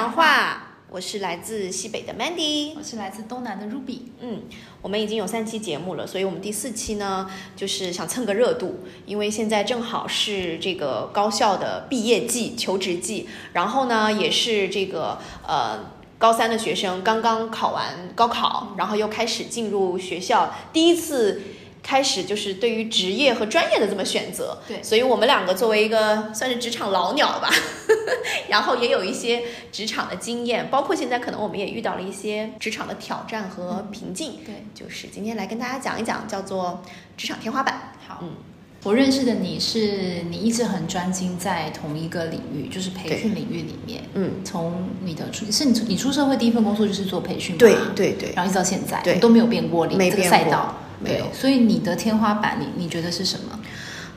讲话，我是来自西北的 Mandy，我是来自东南的 Ruby。嗯，我们已经有三期节目了，所以我们第四期呢，就是想蹭个热度，因为现在正好是这个高校的毕业季、求职季，然后呢，也是这个呃高三的学生刚刚考完高考，然后又开始进入学校，第一次。开始就是对于职业和专业的这么选择，对，所以我们两个作为一个算是职场老鸟吧，然后也有一些职场的经验，包括现在可能我们也遇到了一些职场的挑战和瓶颈，对，就是今天来跟大家讲一讲叫做职场天花板。好，嗯，我认识的你是你一直很专精在同一个领域，就是培训领域里面，嗯，从你的出是你你出社会第一份工作就是做培训，对对对，然后一直到现在，对。都没有变过，你这个赛道。没有，所以你的天花板，你你觉得是什么？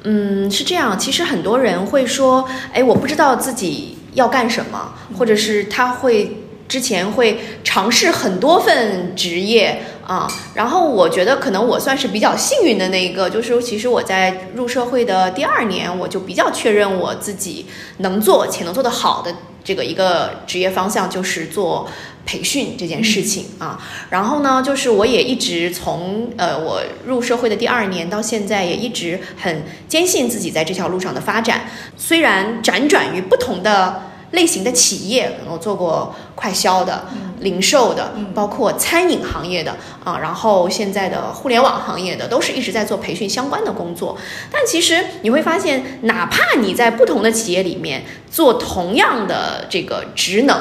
嗯，是这样。其实很多人会说，哎，我不知道自己要干什么，或者是他会之前会尝试很多份职业啊。然后我觉得可能我算是比较幸运的那一个，就是其实我在入社会的第二年，我就比较确认我自己能做且能做得好的这个一个职业方向，就是做。培训这件事情啊，然后呢，就是我也一直从呃我入社会的第二年到现在，也一直很坚信自己在这条路上的发展。虽然辗转于不同的类型的企业，我做过快销的、零售的，包括餐饮行业的啊，然后现在的互联网行业的，都是一直在做培训相关的工作。但其实你会发现，哪怕你在不同的企业里面做同样的这个职能。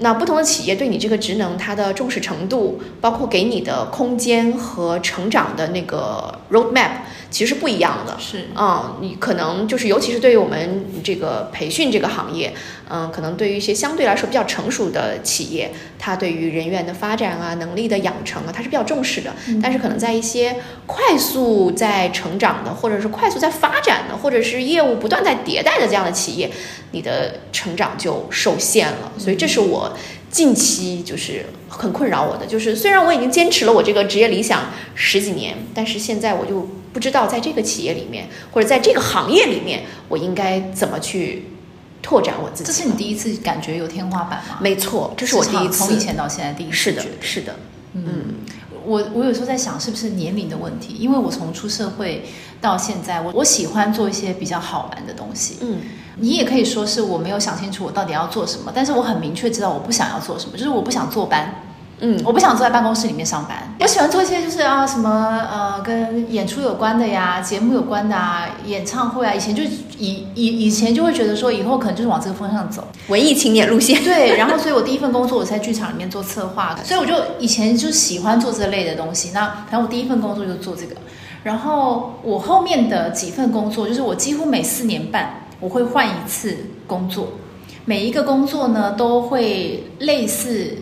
那不同的企业对你这个职能，它的重视程度，包括给你的空间和成长的那个 roadmap，其实是不一样的。是啊，你可能就是，尤其是对于我们这个培训这个行业。嗯，可能对于一些相对来说比较成熟的企业，它对于人员的发展啊、能力的养成啊，它是比较重视的。但是可能在一些快速在成长的，或者是快速在发展的，或者是业务不断在迭代的这样的企业，你的成长就受限了。所以这是我近期就是很困扰我的，就是虽然我已经坚持了我这个职业理想十几年，但是现在我就不知道在这个企业里面或者在这个行业里面，我应该怎么去。拓展我自己，这是你第一次感觉有天花板吗？没错，这是我第一次，从以前到现在第一次。是的，是的。嗯，我我有时候在想，是不是年龄的问题？因为我从出社会到现在，我我喜欢做一些比较好玩的东西。嗯，你也可以说是我没有想清楚我到底要做什么，但是我很明确知道我不想要做什么，就是我不想坐班。嗯，我不想坐在办公室里面上班，我喜欢做一些就是啊什么呃跟演出有关的呀，节目有关的啊，演唱会啊。以前就以以以前就会觉得说以后可能就是往这个方向走，文艺青年路线。对，然后所以我第一份工作我在剧场里面做策划，所以我就以前就喜欢做这类的东西。那然后我第一份工作就做这个，然后我后面的几份工作就是我几乎每四年半我会换一次工作，每一个工作呢都会类似。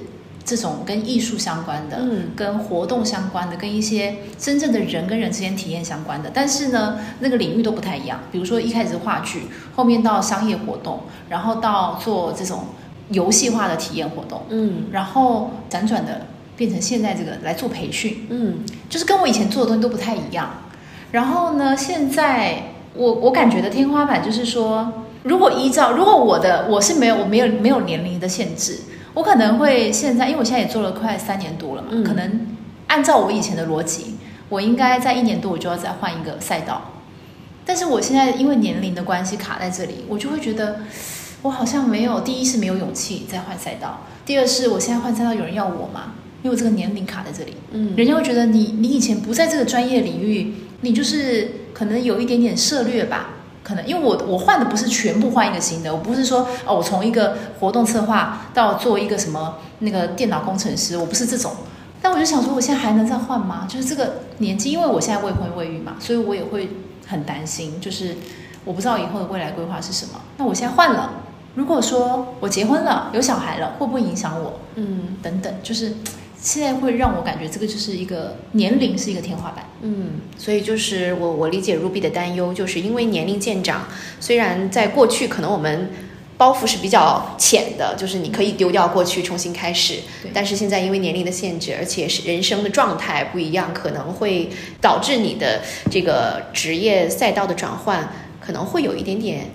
这种跟艺术相关的，嗯，跟活动相关的，跟一些真正的人跟人之间体验相关的，但是呢，那个领域都不太一样。比如说一开始是话剧，后面到商业活动，然后到做这种游戏化的体验活动，嗯，然后辗转的变成现在这个来做培训，嗯，就是跟我以前做的东西都不太一样。然后呢，现在我我感觉的天花板就是说，如果依照如果我的我是没有我没有没有年龄的限制。我可能会现在，因为我现在也做了快三年多了嘛，可能按照我以前的逻辑，我应该在一年多我就要再换一个赛道。但是我现在因为年龄的关系卡在这里，我就会觉得我好像没有，第一是没有勇气再换赛道，第二是我现在换赛道有人要我吗？因为我这个年龄卡在这里，嗯，人家会觉得你你以前不在这个专业领域，你就是可能有一点点涉略吧。可能因为我我换的不是全部换一个新的，我不是说哦，我从一个活动策划到做一个什么那个电脑工程师，我不是这种。但我就想说，我现在还能再换吗？就是这个年纪，因为我现在未婚未育嘛，所以我也会很担心，就是我不知道以后的未来规划是什么。那我现在换了，如果说我结婚了，有小孩了，会不会影响我？嗯，等等，就是。现在会让我感觉这个就是一个年龄是一个天花板，嗯，所以就是我我理解 Ruby 的担忧，就是因为年龄渐长，虽然在过去可能我们包袱是比较浅的，就是你可以丢掉过去重新开始，但是现在因为年龄的限制，而且是人生的状态不一样，可能会导致你的这个职业赛道的转换可能会有一点点。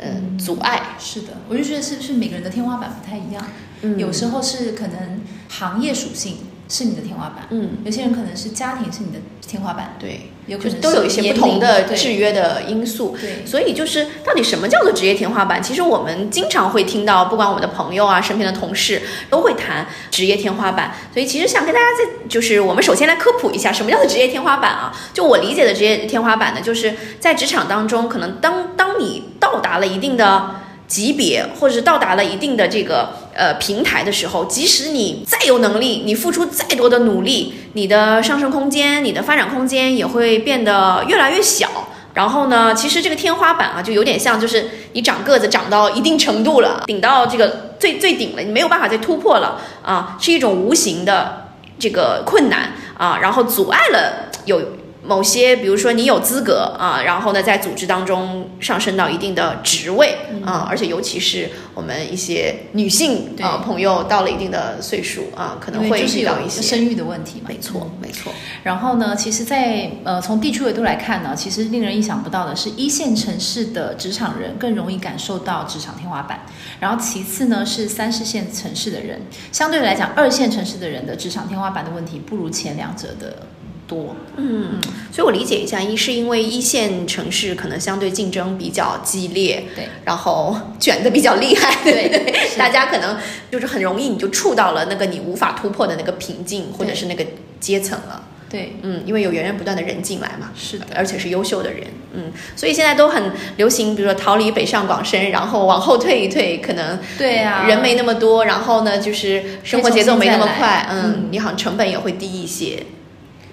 嗯阻碍。是的，我就觉得是不是每个人的天花板不太一样，嗯有时候是可能行业属性是你的天花板，嗯，有些人可能是家庭是你的天花板，对，有可能都有一些不同的制约的因素。对所以就是到底什么叫做职业天花板？其实我们经常会听到，不管我们的朋友啊、身边的同事都会谈职业天花板。所以其实想跟大家在，就是我们首先来科普一下，什么叫做职业天花板啊？就我理解的职业天花板呢，就是在职场当中，可能当当你到达了一定的。级别，或者是到达了一定的这个呃平台的时候，即使你再有能力，你付出再多的努力，你的上升空间、你的发展空间也会变得越来越小。然后呢，其实这个天花板啊，就有点像，就是你长个子长到一定程度了，顶到这个最最顶了，你没有办法再突破了啊，是一种无形的这个困难啊，然后阻碍了有某些，比如说你有资格啊，然后呢，在组织当中上升到一定的职位啊，而且尤其是我们一些女性啊朋友到了一定的岁数啊，可能会遇到一些。生育的问题嘛，没错嗯，没错，然后呢，其实在，呃从地区维度来看呢，其实令人意想不到的是，一线城市的职场人更容易感受到职场天花板，然后其次呢是三四线城市的人，相对来讲，二线城市的人的职场天花板的问题不如前两者的多。嗯，所以我理解一下，一是因为一线城市可能相对竞争比较激烈，对，然后卷的比较厉害，对对？对？大家可能就是很容易你就触到了那个你无法突破的那个瓶颈，或者是那个阶层了。对，嗯，因为有源源不断的人进来嘛，是的，而且是优秀的人，嗯，所以现在都很流行，比如说逃离北上广深，然后往后退一退，可能对啊，人没那么多，然后呢，就是生活节奏没那么快，嗯，你好像成本也会低一些，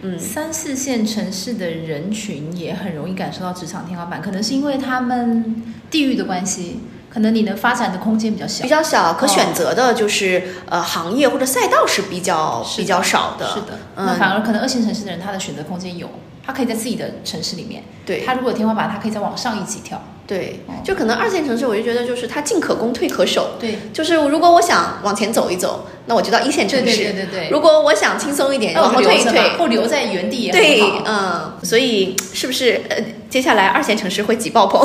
嗯，三四线城市的人群也很容易感受到职场天花板，可能是因为他们地域的关系，可能你能发展的空间比较小。比。较小，可哦选择的就是、呃行业或者赛道是比较是比较少的，是的，嗯。那反而可能二线城市的人，他的选择空间有，他可以在自己的城市里面，对。他如果天花板，他可以再往上一级跳。对哦，就可能二线城市，我就觉得就是它进可攻退可守，对，就是如果我想往前走一走，那我就到一线城市；对对对对。如果我想轻松一点，往后退一退，或留在原地也好。，嗯，所以是不是呃，接下来二线城市会挤爆棚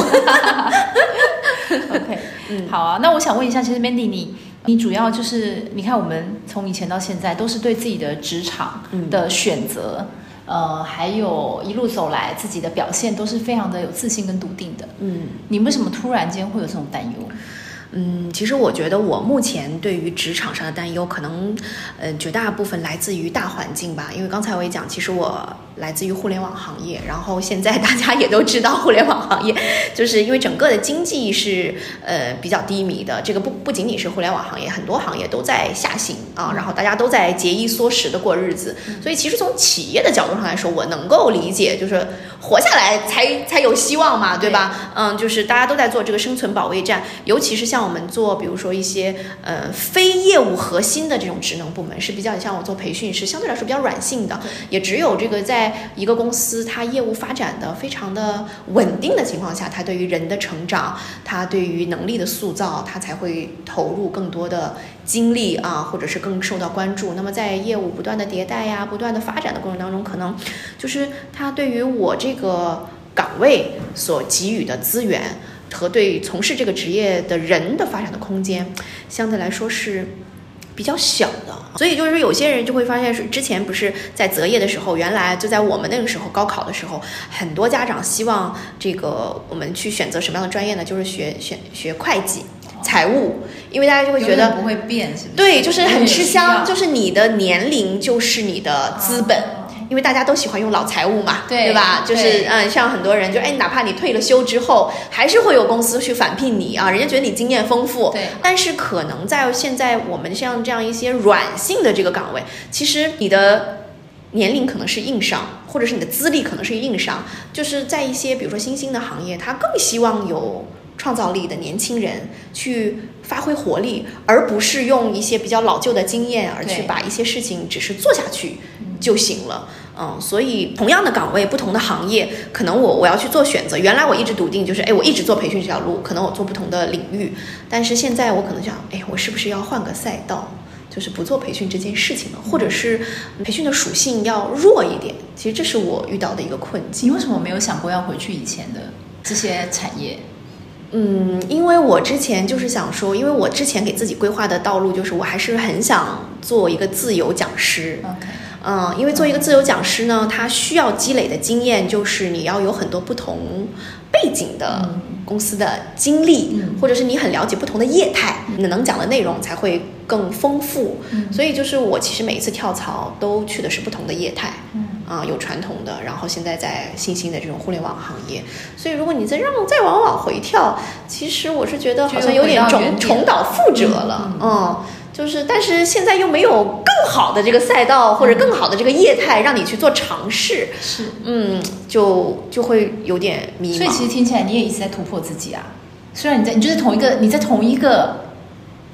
？OK，嗯好啊。那我想问一下，其实 Mandy 你。你主要就是，你看我们从以前到现在，都是对自己的职场嗯的选择，呃，还有一路走来自己的表现，都是非常的有自信跟笃定的。嗯你为什么突然间会有这种担忧？嗯，其实我觉得我目前对于职场上的担忧，可能呃绝大部分来自于大环境吧。因为刚才我也讲，其实我来自于互联网行业，然后现在大家也都知道，互联网行业就是因为整个的经济是呃比较低迷的。这个不不仅仅是互联网行业，很多行业都在下行啊，然后大家都在节衣缩食的过日子。所以其实从企业的角度上来说，我能够理解，就是活下来才才有希望嘛，对吧？嗯，就是大家都在做这个生存保卫战，尤其是像我们做，比如说一些呃非业务核心的这种职能部门，是比较像我做培训是相对来说比较软性的，也只有这个在一个公司它业务发展的非常的稳定的情况下，它对于人的成长，它对于能力的塑造，它才会投入更多的精力啊，或者是更受到关注。那么在业务不断的迭代呀、不断的发展的过程当中，可能就是它对于我这个岗位所给予的资源和对从事这个职业的人的发展的空间，相对来说是比较小的。所以就是有些人就会发现，是之前不是在择业的时候，原来就在我们那个时候高考的时候，很多家长希望这个我们去选择什么样的专业呢？就是学选学会计、财务，因为大家就会觉得不会变，是不是？对，就是很吃香，就是你的年龄就是你的资本。哦因为大家都喜欢用老财务嘛，对吧？就是嗯，像很多人就哎，哪怕你退了休之后，还是会有公司去返聘你啊，人家觉得你经验丰富。对但是可能在现在我们像这样一些软性的这个岗位，其实你的年龄可能是硬伤，或者是你的资历可能是硬伤，就是在一些比如说新兴的行业，他更希望有创造力的年轻人去发挥活力，而不是用一些比较老旧的经验而去把一些事情只是做下去就行了。嗯，所以同样的岗位，不同的行业，可能我我要去做选择。原来我一直笃定就是，哎，我一直做培训这条路，可能我做不同的领域，但是现在我可能想，哎，我是不是要换个赛道？就是不做培训这件事情了，或者是培训的属性要弱一点。其实这是我遇到的一个困境。你为什么没有想过要回去以前的这些产业？嗯，因为我之前就是想说，因为我之前给自己规划的道路就是，我还是很想做一个自由讲师。OK，嗯，因为做一个自由讲师呢，他需要积累的经验就是你要有很多不同背景的公司的经历，嗯。或者是你很了解不同的业态，你能讲的内容才会更丰富。嗯。所以就是我其实每一次跳槽都去的是不同的业态。嗯。啊、有传统的，然后现在在新兴的这种互联网行业，所以如果你再让再往往回跳，其实我是觉得好像有点重重蹈覆辙了，嗯就是但是现在又没有更好的这个赛道或者更好的这个业态让你去做尝试，是。嗯，就就会有点迷茫。所以其实听起来你也一直在突破自己啊。虽然你在你就是同一个你在同一个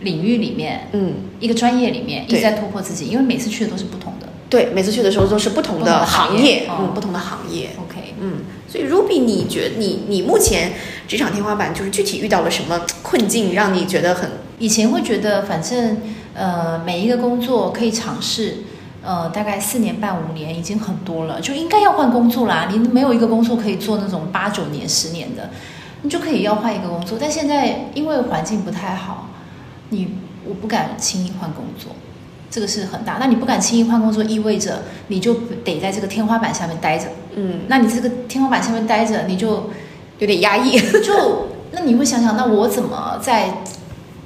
领域里面，嗯，一个专业里面一直在突破自己，因为每次去的都是不同的。对，每次去的时候都是不同的的行业嗯，不同的行业。OK，嗯，所以 Ruby，你觉得你你目前职场天花板就是具体遇到了什么困境，让你觉得很以前会觉得反正呃每一个工作可以尝试。呃，大概四年半五年已经很多了，就应该要换工作啦。你没有一个工作可以做那种八九年、十年的，你就可以要换一个工作。但现在因为环境不太好，你我不敢轻易换工作，这个是很大。那你不敢轻易换工作，意味着你就得在这个天花板下面待着。嗯那你这个天花板下面待着，你就有点压抑。就那你会想想，那我怎么在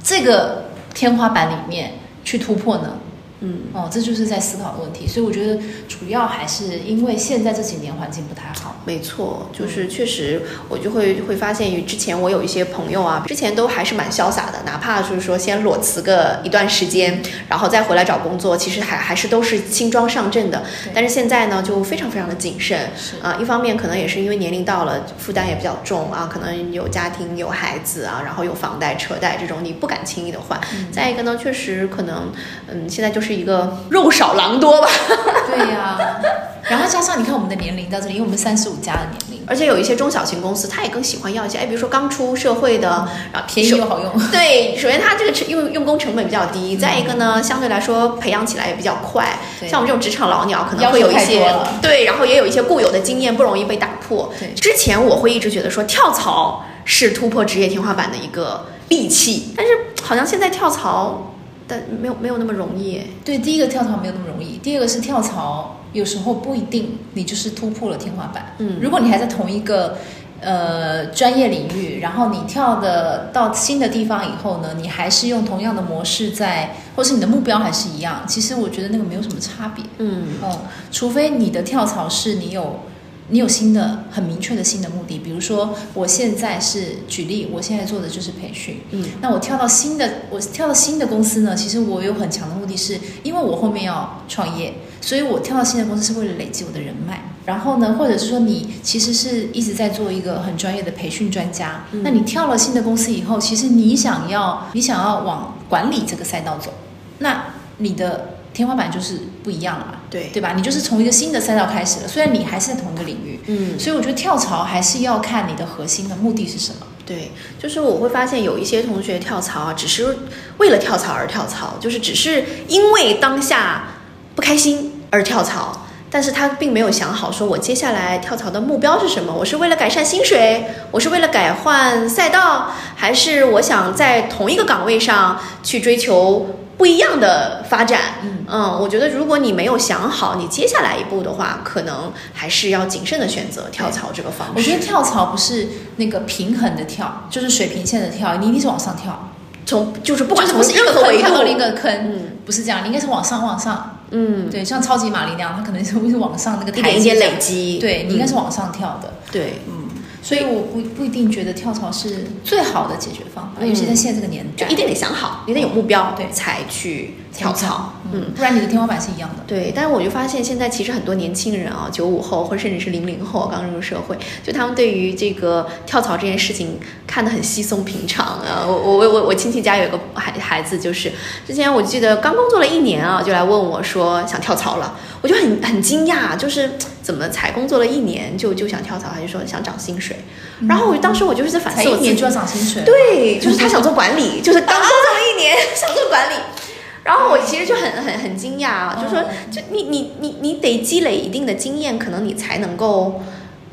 这个天花板里面去突破呢？嗯哦，这就是在思考的问题。所以我觉得主要还是因为现在这几年环境不太好。没错，就是确实，我就会会发现，于之前我有一些朋友啊，之前都还是蛮潇洒的，哪怕就是说先裸辞个一段时间，然后再回来找工作，其实还还是都是轻装上阵的。但是现在呢，就非常非常的谨慎是啊、一方面可能也是因为年龄到了，负担也比较重啊，可能有家庭、有孩子啊，然后有房贷、车贷这种，你不敢轻易的换。嗯再一个呢，确实可能，嗯，现在就是一个肉少狼多吧。对呀、然后加上你看我们的年龄到这里，因为我们三十五加的年龄，而且有一些中小型公司，他也更喜欢要一些，哎，比如说刚出社会的，然后便宜又好用。对，首先它这个成用用工成本比较低，再一个呢，相对来说培养起来也比较快。对像我们这种职场老鸟，可能会有一些对，然后也有一些固有的经验，不容易被打破。对之前我会一直觉得说跳槽是突破职业天花板的一个利器，但是好像现在跳槽，但没有没有那么容易。对，第一个跳槽没有那么容易，第二个是跳槽有时候不一定你就是突破了天花板。嗯如果你还在同一个呃专业领域，然后你跳的到新的地方以后呢，你还是用同样的模式在，或是你的目标还是一样，其实我觉得那个没有什么差别。嗯哦，除非你的跳槽是你有你有新的很明确的新的目的，比如说我现在是举例，我现在做的就是培训，嗯。那我跳到新的我跳到新的公司呢，其实我有很强的目的是，因为我后面要创业，所以我跳到新的公司是为了累积我的人脉。然后呢，或者是说你其实是一直在做一个很专业的培训专家，嗯。那你跳了新的公司以后，其实你想要你想要往管理这个赛道走，那你的天花板就是不一样了嘛。对对吧？你就是从一个新的赛道开始了，虽然你还是在同一个领域，嗯。所以我觉得跳槽还是要看你的核心的目的是什么。对，就是我会发现有一些同学跳槽啊，只是为了跳槽而跳槽，就是只是因为当下不开心而跳槽，但是他并没有想好，说我接下来跳槽的目标是什么？我是为了改善薪水，我是为了改换赛道，还是我想在同一个岗位上去追求不一样的发展？嗯。我觉得如果你没有想好你接下来一步的话，可能还是要谨慎的选择跳槽这个方式。我觉得跳槽不是那个平衡的跳，就是水平线的跳，你一定是往上跳，从就是不管从任何维度。另一个坑，嗯。不是这样，你应该是往上往上。嗯，对，像超级玛丽那样，它可能是会往上那个台阶累积，对你应该是嗯。往上跳的。对，嗯，所以我不不一定觉得跳槽是最好的解决方法，嗯。尤其在现在这个年代，就一定得想好，你得有目标，对。才去跳槽，嗯。嗯，不然你的天花板是一样的。对，但是我就发现现在其实很多年轻人啊，九五后或者甚至是零零后刚入社会，就他们对于这个跳槽这件事情看得很稀松平常啊。我我我我亲戚家有一个孩孩子，就是之前我记得刚工作了一年啊，就来问我说想跳槽了，我就很很惊讶，就是怎么才工作了一年就就想跳槽，他就说想涨薪水，然后我当时我就是在反思一年就要涨薪水，对，就是他想做管理，就是刚工作了一年 想做管理。然后我其实就很很很惊讶啊，就说嗯就你你你你得积累一定的经验，可能你才能够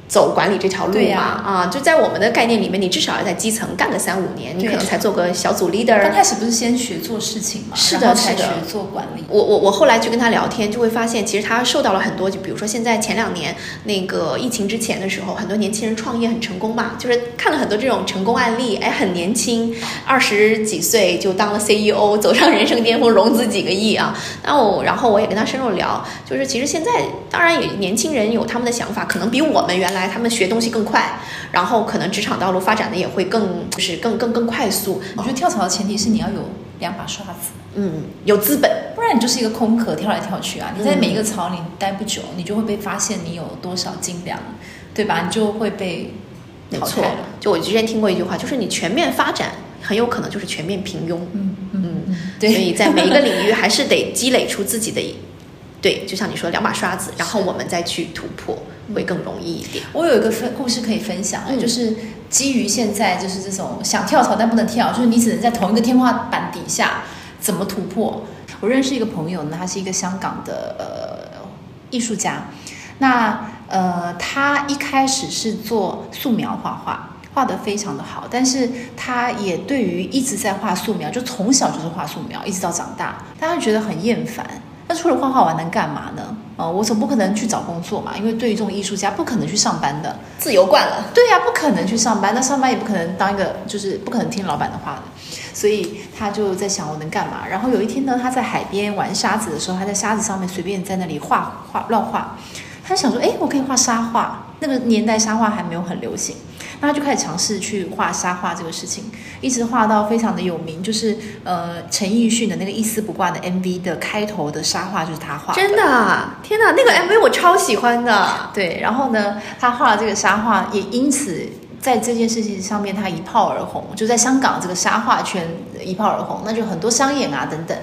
走管理这条路嘛，啊，就在我们的概念里面，你至少要在基层干个三五年，你可能才做个小组 leader。刚开始不是先学做事情嘛，是的才学做管理。我我我后来去跟他聊天，就会发现，其实他受到了很多，就比如说现在前两年那个疫情之前的时候，很多年轻人创业很成功嘛，就是看了很多这种成功案例，哎，很年轻，二十几岁就当了 CEO，走上人生巅峰，融资几个亿啊。那我然后我也跟他深入聊，就是其实现在当然也年轻人有他们的想法，可能比我们原来他们学东西更快，然后可能职场道路发展的也会更就是更更更快速，我觉得跳槽的前提是你要有两把刷子，嗯，有资本。不然你就是一个空壳跳来跳去啊！你在嗯每一个槽里待不久，你就会被发现你有多少斤两，对吧？你就会被没错淘汰了。，就我之前听过一句话，就是你全面发展，很有可能就是全面平庸。嗯嗯嗯嗯，所，以在每一个领域还是得积累出自己的，对，就像你说两把刷子，然后我们再去突破，会更容易一点。我有一个分故事可以分享，嗯就是基于现在就是这种想跳槽但不能跳，就是你只能在同一个天花板底下怎么突破。我认识一个朋友呢，他是一个香港的呃艺术家，那呃他一开始是做素描画画。画得非常的好，但是他也对于一直在画素描，就从小就是画素描，一直到长大，但他觉得很厌烦。那除了画画，我还能干嘛呢？呃，我总不可能去找工作嘛，因为对于这种艺术家，不可能去上班的。自由惯了，对呀、不可能去上班，那上班也不可能当一个，就是不可能听老板的话的。所以他就在想我能干嘛。然后有一天呢，他在海边玩沙子的时候，他在沙子上面随便在那里画画乱画。他就想说，哎，我可以画沙画。那个年代沙画还没有很流行，那他就开始尝试去画沙画这个事情，一直画到非常的有名，就是呃陈奕迅的那个一丝不挂的 MV 的开头的沙画就是他画的。真的啊，天哪，那个 MV 我超喜欢的。对，然后呢，他画了这个沙画，也因此在这件事情上面他一炮而红，就在香港这个沙画圈一炮而红，那就很多商演啊等等。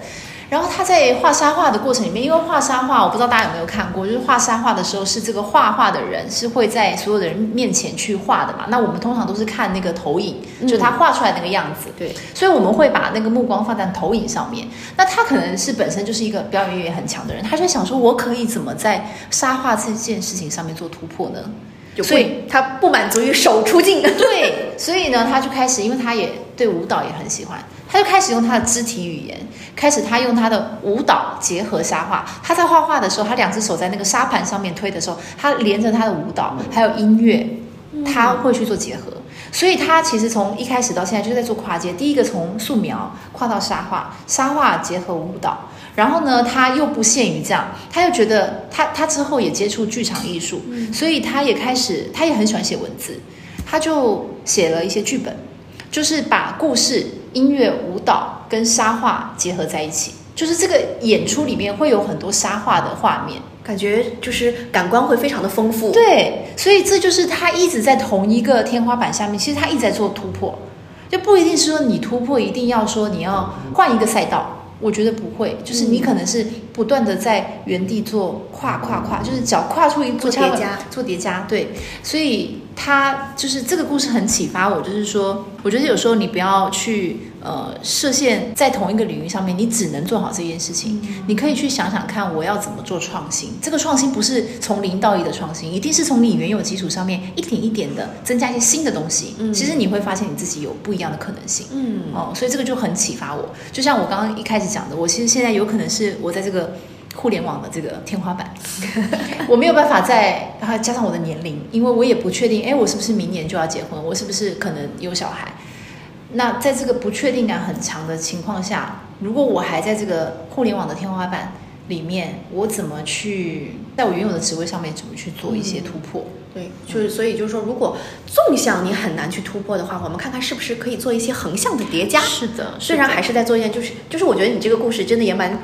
然后他在画沙画的过程里面，因为画沙画，我不知道大家有没有看过，就是画沙画的时候，是这个画画的人是会在所有的人面前去画的嘛。那我们通常都是看那个投影，就他画出来那个样子。对，所以我们会把那个目光放在投影上面。那他可能是本身就是一个表演欲也很强的人，他就想说，我可以怎么在沙画这件事情上面做突破呢？就所以他不满足于手出镜。对，所以呢，他就开始，因为他也对舞蹈也很喜欢，他就开始用他的肢体语言，开始他用他的舞蹈结合沙画。他在画画的时候，他两只手在那个沙盘上面推的时候，他连着他的舞蹈还有音乐，他会去做结合。所以他其实从一开始到现在就是在做跨界，第一个从素描跨到沙画，沙画结合舞蹈，然后呢，他又不限于这样，他又觉得他他之后也接触剧场艺术，所以他也开始，他也很喜欢写文字，他就写了一些剧本，就是把故事、音乐、舞蹈跟沙画结合在一起，就是这个演出里面会有很多沙画的画面。感觉就是感官会非常的丰富。对，所以这就是他一直在同一个天花板下面，其实他一直在做突破，就不一定是说你突破一定要说你要换一个赛道。我觉得不会，就是你可能是不断的在原地做跨跨跨，就是脚跨出一步，做叠加，做叠加。对，所以他就是这个故事很启发我，就是说，我觉得有时候你不要去呃设限在同一个领域上面，你只能做好这件事情。你可以去想想看，我要怎么做创新。这个创新不是从零到一的创新，一定是从你原有基础上面一点一点的增加一些新的东西。嗯其实你会发现你自己有不一样的可能性。嗯，哦，所以这个就很启发我。就像我刚刚一开始讲的，我其实现在有可能是我在这个互联网的这个天花板，我没有办法再然后加上我的年龄，因为我也不确定，哎，我是不是明年就要结婚，我是不是可能有小孩。那在这个不确定感很强的情况下，如果我还在这个互联网的天花板里面，我怎么去在我原有的职位上面怎么去做一些突破？对，就是所以就是说，如果纵向你很难去突破的话，我们看看是不是可以做一些横向的叠加。是的，虽然还是在做一件，就是就是我觉得你这个故事真的也蛮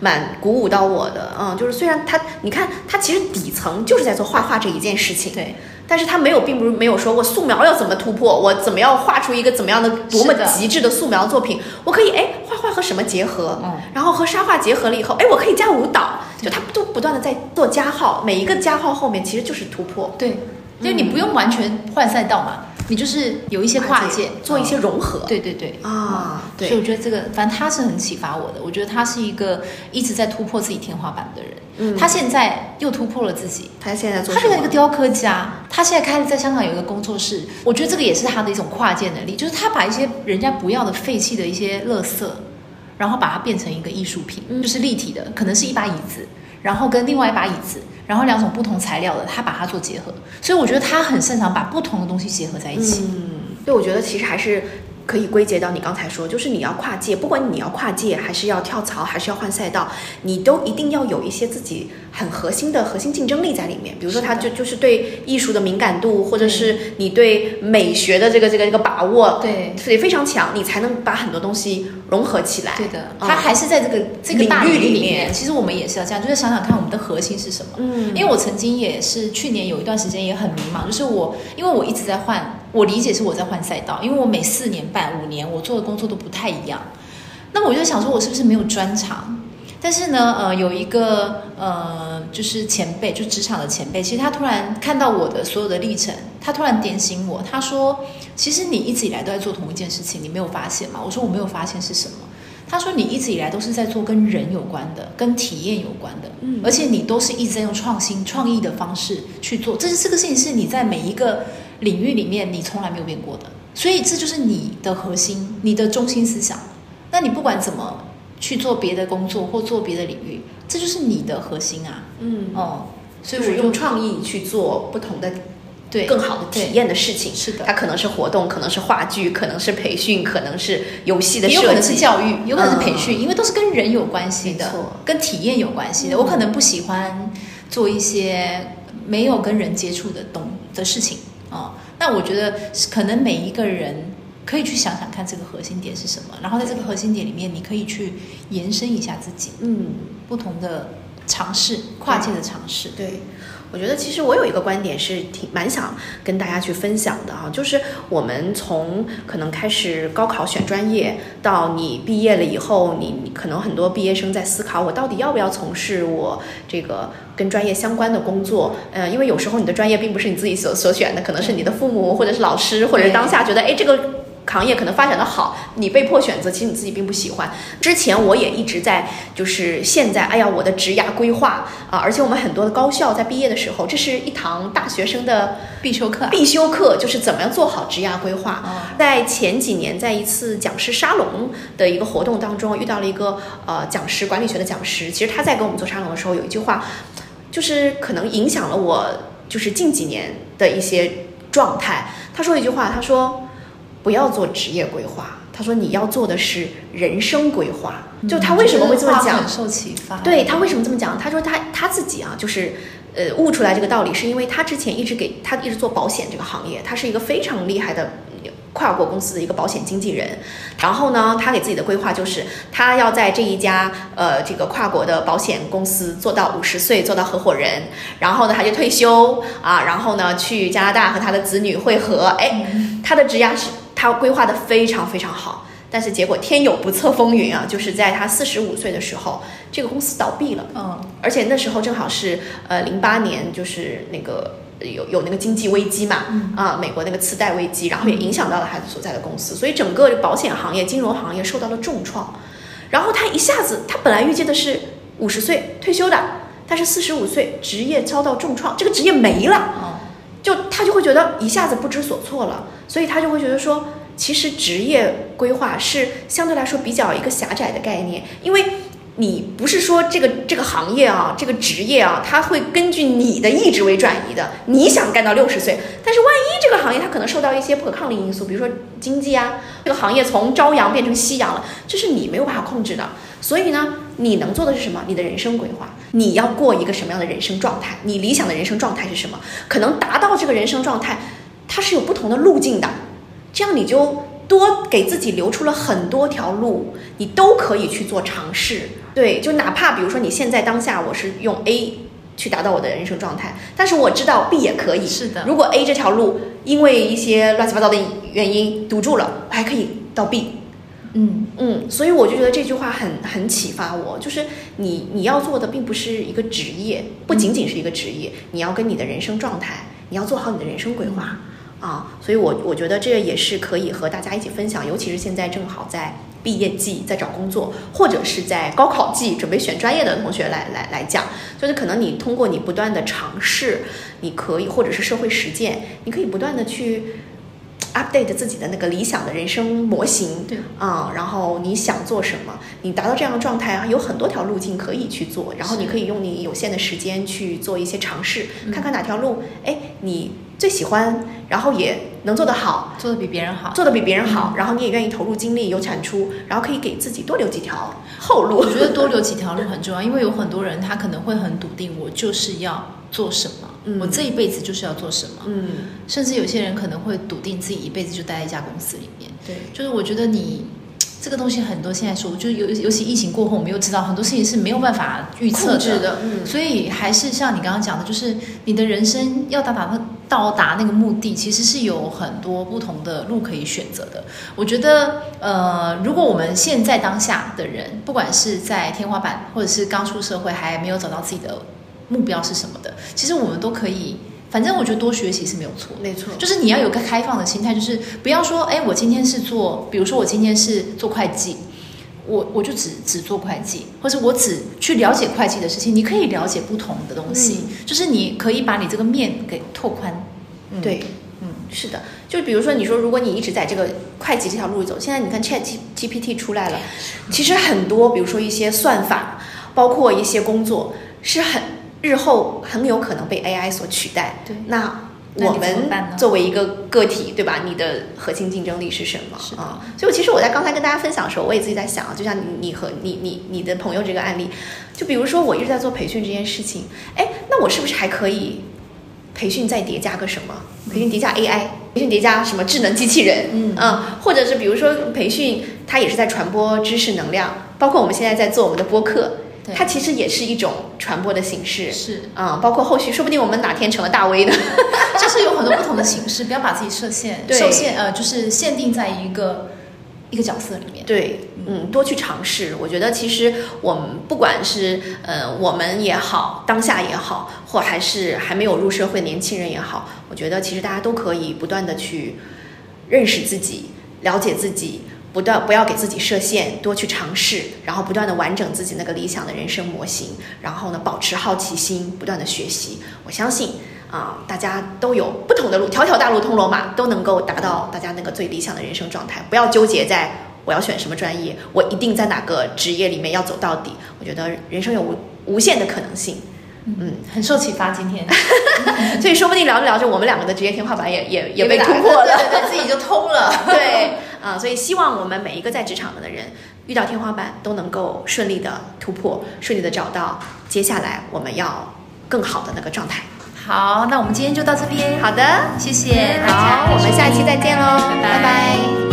蛮鼓舞到我的，嗯，就是虽然他你看他其实底层就是在做画画这一件事情，对。但是他没有，并不是没有说过素描要怎么突破，我怎么样画出一个怎么样的多么极致的素描作品，我可以哎画画和什么结合，嗯。然后和沙画结合了以后，哎我可以加舞蹈，就他都不断的在做加号，每一个加号后面其实就是突破，对，因为你不用完全换赛道嘛，你就是有一些跨界，做一些嗯融合。对对对啊，对所以，我觉得这个，反正他是很启发我的。我觉得他是一个一直在突破自己天花板的人。嗯他现在又突破了自己，他现在做他？是一个雕刻家，他现在开了在香港有一个工作室。我觉得这个也是他的一种跨界能力，就是他把一些人家不要的废弃的一些垃圾，然后把它变成一个艺术品，嗯就是立体的，可能是一把椅子，然后跟另外一把椅子，然后两种不同材料的，他把它做结合。所以我觉得他很擅长把不同的东西结合在一起。嗯，对，我觉得其实还是可以归结到你刚才说，就是你要跨界，不管你要跨界，还是要跳槽，还是要换赛道，你都一定要有一些自己很核心的核心竞争力在里面。比如说，他就就是对艺术的敏感度，或者是你对美学的这个这个这个把握，对得非常强，你才能把很多东西融合起来。对的，嗯他还是在这个这个大领域里面。其实我们也是要这样，就是想想看我们的核心是什么。嗯，因为我曾经也是去年有一段时间也很迷茫，就是我因为我一直在换，我理解是我在换赛道，因为我每四年半五年我做的工作都不太一样，那我就想说我是不是没有专长？但是呢，呃，有一个呃，就是前辈，就职场的前辈，其实他突然看到我的所有的历程，他突然点醒我，他说：“其实你一直以来都在做同一件事情，你没有发现吗？”我说：“我没有发现是什么。”他说：“你一直以来都是在做跟人有关的、跟体验有关的，嗯而且你都是一直在用创新、创意的方式去做。这是这个事情是你在每一个领域里面你从来没有变过的，所以这就是你的核心、你的中心思想。那你不管怎么去做别的工作或做别的领域，这就是你的核心啊。嗯，哦，所所以我就用创意去做不同的对更好的体验的事情。是的它可能是活动，可能是话剧，可能是培训，可能是游戏的也有可能是。教育，有可能是培嗯训，因为都是跟人有关系的跟体验有关系的。我可能不喜欢做一些没有跟人接触的东的事情哦。那我觉得可能每一个人可以去想想看这个核心点是什么，然后在这个核心点里面，你可以去延伸一下自己嗯，不同的尝试，跨界的尝试。对。我觉得其实我有一个观点是挺蛮想跟大家去分享的哈，就是我们从可能开始高考选专业，到你毕业了以后，你可能很多毕业生在思考，我到底要不要从事我这个跟专业相关的工作？呃，因为有时候你的专业并不是你自己所所选的，可能是你的父母或者是老师，或者是当下觉得哎这个。行业可能发展的好，你被迫选择，其实你自己并不喜欢。之前我也一直在，就是现在，哎呀，我的职涯规划啊，而且我们很多的高校在毕业的时候，这是一堂大学生的必修课啊，必修课，就是怎么样做好职涯规划。哦在前几年，在一次讲师沙龙的一个活动当中，遇到了一个呃讲师，管理学的讲师。其实他在跟我们做沙龙的时候，有一句话，就是可能影响了我，就是近几年的一些状态。他说一句话，他说不要做职业规划，他说你要做的是人生规划。就他为什么会这么讲？受启发。对他为什么这么讲？他说他他自己啊，就是呃悟出来这个道理，是因为他之前一直给他一直做保险这个行业，他是一个非常厉害的。跨国公司的一个保险经纪人，然后呢，他给自己的规划就是，他要在这一家呃这个跨国的保险公司做到五十岁，做到合伙人，然后呢他就退休啊，然后呢去加拿大和他的子女会合，哎，他的职涯是他规划的非常非常好，但是结果天有不测风云啊，就是在他四十五岁的时候，这个公司倒闭了，嗯，而且那时候正好是呃零八年，就是那个有有那个经济危机嘛，嗯。啊，美国那个次贷危机，然后也影响到了他所在的公司，所以整个保险行业、金融行业受到了重创。然后他一下子，他本来预计的是五十岁退休的，但是四十五岁职业遭到重创，这个职业没了。就他就会觉得一下子不知所措了，所以他就会觉得说，其实职业规划是相对来说比较一个狭窄的概念，因为你不是说这个这个行业啊，这个职业啊，它会根据你的意志为转移的，你想干到六十岁，但是万一这个行业它可能受到一些不可抗力因素，比如说经济啊，这个行业从朝阳变成夕阳了，这是你没有办法控制的，所以呢。你能做的是什么？你的人生规划，你要过一个什么样的人生状态？你理想的人生状态是什么？可能达到这个人生状态，它是有不同的路径的，这样你就多给自己留出了很多条路，你都可以去做尝试。对，就哪怕比如说你现在当下我是用 A 去达到我的人生状态，但是我知道 B 也可以。是的如果 A 这条路因为一些乱七八糟的原因堵住了，我还可以到 B。嗯，嗯，所以我就觉得这句话很很启发我，就是你你要做的并不是一个职业，不仅仅是一个职业，你要跟你的人生状态，你要做好你的人生规划。啊，所以我我觉得这也是可以和大家一起分享，尤其是现在正好在毕业季，在找工作，或者是在高考季准备选专业的同学来来来讲，就是可能你通过你不断的尝试，你可以或者是社会实践，你可以不断的去。Update 自己的那个理想的人生模型，对啊、然后你想做什么，你达到这样的状态啊，有很多条路径可以去做，然后你可以用你有限的时间去做一些尝试，嗯看看哪条路，哎，你最喜欢，然后也能做得好，做得比别人好。做得比别人好，嗯然后你也愿意投入精力，有产出，然后可以给自己多留几条后路。我觉得多留几条路很重要，因为有很多人他可能会很笃定，我就是要做什么，嗯。我这一辈子就是要做什么，嗯，甚至有些人可能会笃定自己一辈子就待在一家公司里面。对，就是我觉得你这个东西很多现在说，就尤尤其疫情过后，我们又知道很多事情是没有办法预测的，嗯，所以还是像你刚刚讲的，就是你的人生要到达到到达那个目的，其实是有很多不同的路可以选择的。我觉得，呃，如果我们现在当下的人，不管是在天花板，或者是刚出社会还没有找到自己的目标是什么的，其实我们都可以。反正我觉得多学习是没有错。没错，就是你要有个开放的心态，就是不要说，哎，我今天是做，比如说我今天是做会计，我我就只只做会计，或者我只去了解会计的事情。你可以了解不同的东西，就是你可以把你这个面给拓宽。嗯，对，嗯，是的，就比如说你说，如果你一直在这个会计这条路走，现在你看 Chat G GPT 出来了，其实很多，比如说一些算法，包括一些工作，是很日后很有可能被 AI 所取代。对那我们作为一个个体，对吧？你的核心竞争力是什么啊？所以，其实我在刚才跟大家分享的时候，我也自己在想，就像你你和你你你的朋友这个案例，就比如说我一直在做培训这件事情，哎，那我是不是还可以培训再叠加个什么？培训叠加 AI，培训叠加什么智能机器人？嗯或者是比如说培训，它也是在传播知识能量，包括我们现在在做我们的播客，对它其实也是一种传播的形式。是，嗯，包括后续说不定我们哪天成了大 V 呢？就是有很多不同的形式，不要把自己设限，对受限呃，就是限定在一个一个角色里面。对，嗯，多去尝试。我觉得其实我们不管是呃我们也好，当下也好，或还是还没有入社会年轻人也好，我觉得其实大家都可以不断的去认识自己，了解自己。不断不要给自己设限，多去尝试，然后不断的完整自己那个理想的人生模型，然后呢，保持好奇心，不断的学习。我相信啊、大家都有不同的路，条条大路通罗马，都能够达到大家那个最理想的人生状态。不要纠结在我要选什么专业，我一定在哪个职业里面要走到底。我觉得人生有无无限的可能性，嗯，很受启发。今天 所以说不定聊着聊着，我们两个的职业天花板也也也被打突破了。对对对，自己就通了。对啊、所以希望我们每一个在职场的人遇到天花板都能够顺利的突破，顺利的找到接下来我们要更好的那个状态。好，那我们今天就到这边。好的，谢谢大家。好，我们下期再见喽，拜拜拜拜